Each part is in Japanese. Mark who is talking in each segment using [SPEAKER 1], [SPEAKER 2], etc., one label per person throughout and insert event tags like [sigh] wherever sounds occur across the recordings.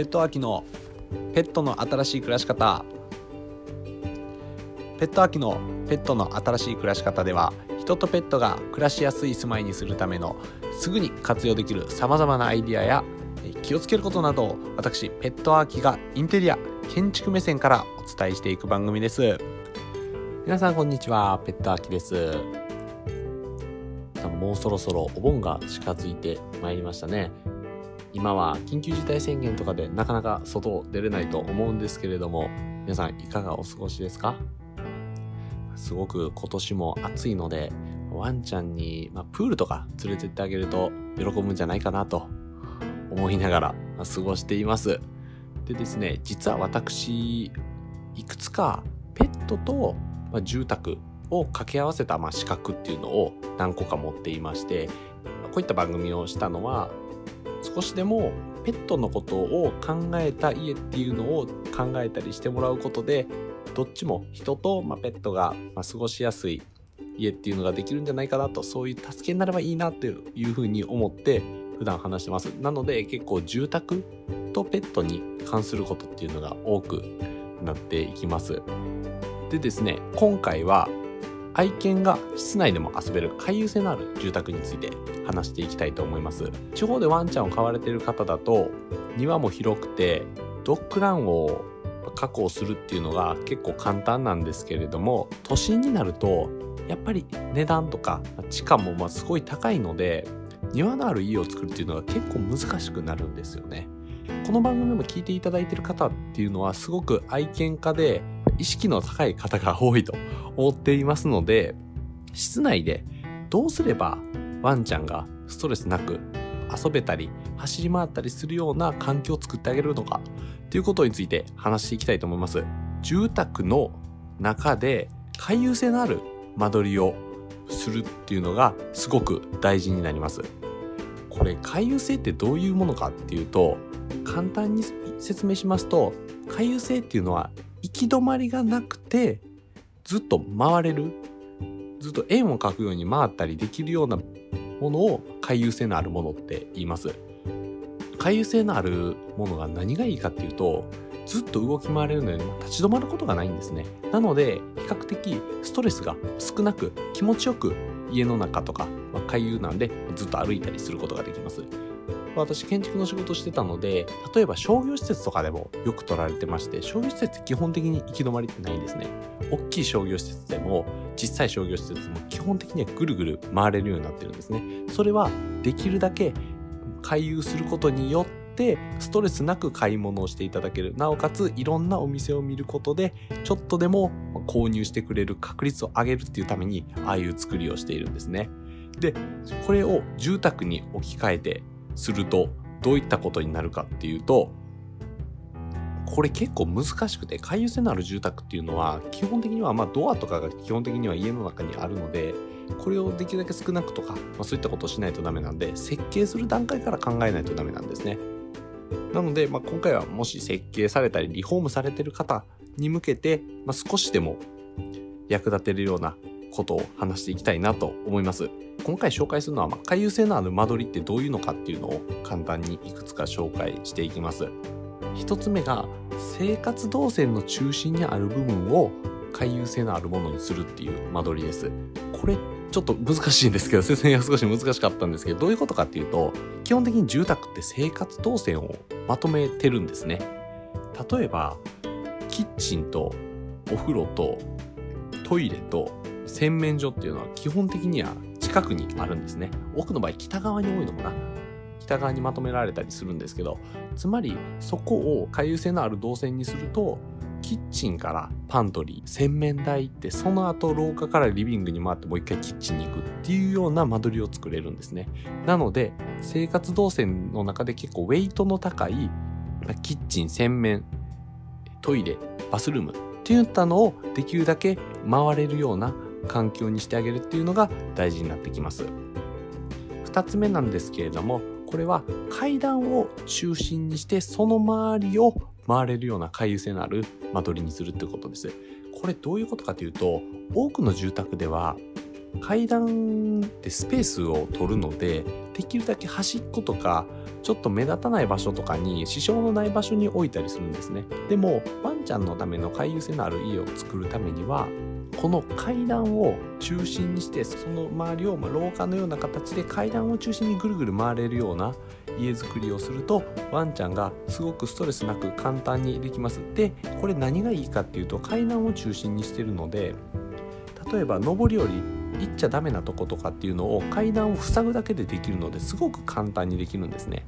[SPEAKER 1] ペット秋のペットの新しい暮らし方ペット秋のペットの新しい暮らし方では人とペットが暮らしやすい住まいにするためのすぐに活用できるさまざまなアイディアや気をつけることなどを私ペットアーキがインテリア建築目線からお伝えしていく番組です。皆さんこんにちは。ペットアーキです。もうそろそろお盆が近づいてまいりましたね。今は緊急事態宣言とかでなかなか外を出れないと思うんですけれども皆さんいかがお過ごしですか？すごく今年も暑いのでワンちゃんに、まあ、プールとか連れてってあげると喜ぶんじゃないかなと思いながら過ごしています。でですね実は私いくつかペットと、まあ、住宅を掛け合わせた、まあ、資格っていうのを何個か持っていましてこういった番組をしたのは少しでもペットのことを考えた家っていうのを考えたりしてもらうことでどっちも人と、ま、ペットが、ま、過ごしやすい家っていうのができるんじゃないかなとそういう助けになればいいなっていうふうに思って普段話してます。なので結構住宅とペットに関することっていうのが多くなっていきます。でですね今回は愛犬が室内でも遊べる回遊性のある住宅について話していきたいと思います。地方でワンちゃんを飼われている方だと庭も広くてドッグランを確保するっていうのが結構簡単なんですけれども都心になるとやっぱり値段とか地価もまあすごい高いので庭のある家を作るっていうのが結構難しくなるんですよね。この番組も聞いていただいてる方っていうのはすごく愛犬家で意識の高い方が多いと思っていますので室内でどうすればワンちゃんがストレスなく遊べたり走り回ったりするような環境を作ってあげるのかということについて話していきたいと思います。住宅の中で回遊性のある間取りをするっていうのがすごく大事になります。これ回遊性ってどういうものかっていうと簡単に説明しますと回遊性っていうのは行き止まりがなくてずっと回れるずっと円を描くように回ったりできるようなものを回遊性のあるものって言います。回遊性のあるものが何がいいかっていうとずっと動き回れるのに立ち止まることがないんですね。なので比較的ストレスが少なく気持ちよく家の中とか、まあ、回遊なんでずっと歩いたりすることができます。私建築の仕事してたので例えば商業施設とかでもよく取られてまして商業施設って基本的に行き止まりってないんですね。大きい商業施設でも小さい商業施設も基本的にはぐるぐる回れるようになってるんですね。それはできるだけ回遊することによってストレスなく買い物をしていただける。なおかついろんなお店を見ることでちょっとでも購入してくれる確率を上げるっていうためにああいう作りをしているんですね。でこれを住宅に置き換えてするとどういったことになるかっていうとこれ結構難しくて回遊性のある住宅っていうのは基本的にはまドアとかが基本的には家の中にあるのでこれをできるだけ少なくとか、まあ、そういったことをしないとダメなんで設計する段階から考えないとダメなんですね。なので、まあ、今回はもし設計されたりリフォームされてる方に向けて、まあ、少しでも役立てるようなことを話していきたいなと思います。今回紹介するのは、まあ、回遊性のある間取りってどういうのかっていうのを簡単にいくつか紹介していきます。一つ目が生活動線の中心にある部分を回遊性のあるものにするっていう間取りです。これちょっと難しいんですけど [laughs] 説明が少し難しかったんですけどどういうことかっていうと基本的に住宅って生活動線をまとめてるんですね。例えばキッチンとお風呂とトイレと洗面所っていうのは基本的には近くにあるんですね。奥の場合北側に多いのかな。北側にまとめられたりするんですけどつまりそこを回遊性のある動線にするとキッチンからパントリー洗面台行ってその後廊下からリビングに回ってもう一回キッチンに行くっていうような間取りを作れるんですね。なので生活動線の中で結構ウェイトの高いキッチン洗面トイレバスルームっていったのをできるだけ回れるような環境にしてあげるっていうのが大事になってきます2つ目なんですけれどもこれは階段を中心にしてその周りを回れるような回遊性のある間取りにするってことです。これどういうことかというと多くの住宅では階段ってスペースを取るのでできるだけ端っことかちょっと目立たない場所とかに支障のない場所に置いたりするんですねでもワンちゃんのための回遊性のある家を作るためにはこの階段を中心にしてその周りをま廊下のような形で階段を中心にぐるぐる回れるような家づくりをするとワンちゃんがすごくストレスなく簡単にできますでこれ何がいいかっていうと階段を中心にしてるので例えば上り下り行っちゃダメなとことかっていうのを階段を塞ぐだけでできるのですごく簡単にできるんですね。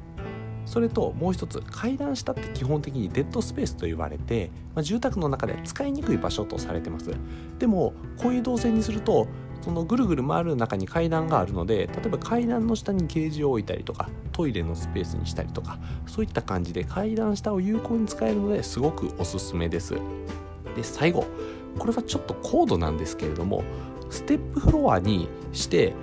[SPEAKER 1] それともう一つ階段下って基本的にデッドスペースと言われて、まあ、住宅の中で使いにくい場所とされてます。でもこういう動線にするとそのぐるぐる回る中に階段があるので例えば階段の下にケージを置いたりとかトイレのスペースにしたりとかそういった感じで階段下を有効に使えるのですごくおすすめです。で最後これはちょっと高度なんですけれどもステップフロアにして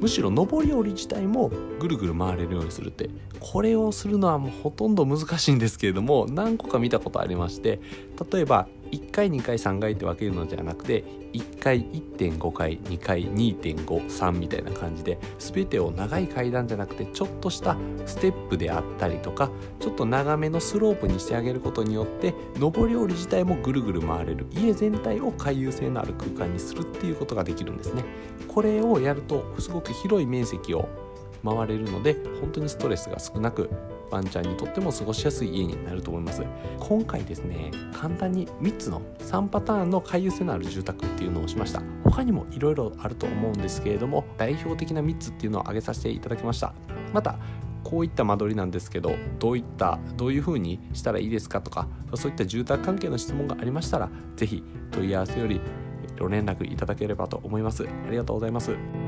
[SPEAKER 1] むしろ上り下り自体もぐるぐる回れるようにするってこれをするのはもうほとんど難しいんですけれども何個か見たことありまして例えば1回2回3回って分けるのじゃなくて1回1.5回2回2.53みたいな感じで全てを長い階段じゃなくてちょっとしたステップであったりとかちょっと長めのスロープにしてあげることによって上り下り自体もぐるぐる回れる。家全体を回遊性のある空間にするっていうことができるんですね。これをやるとすごく広い面積を回れるので本当にストレスが少なくワンちゃんにとっても過ごしやすい家になると思います。今回ですね簡単に3つの3パターンの回遊性のある住宅っていうのをしました。他にもいろいろあると思うんですけれども代表的な3つっていうのを挙げさせていただきました。またこういった間取りなんですけどどういったどういう風にしたらいいですかとかそういった住宅関係の質問がありましたら是非問い合わせよりご連絡いただければと思います。ありがとうございます。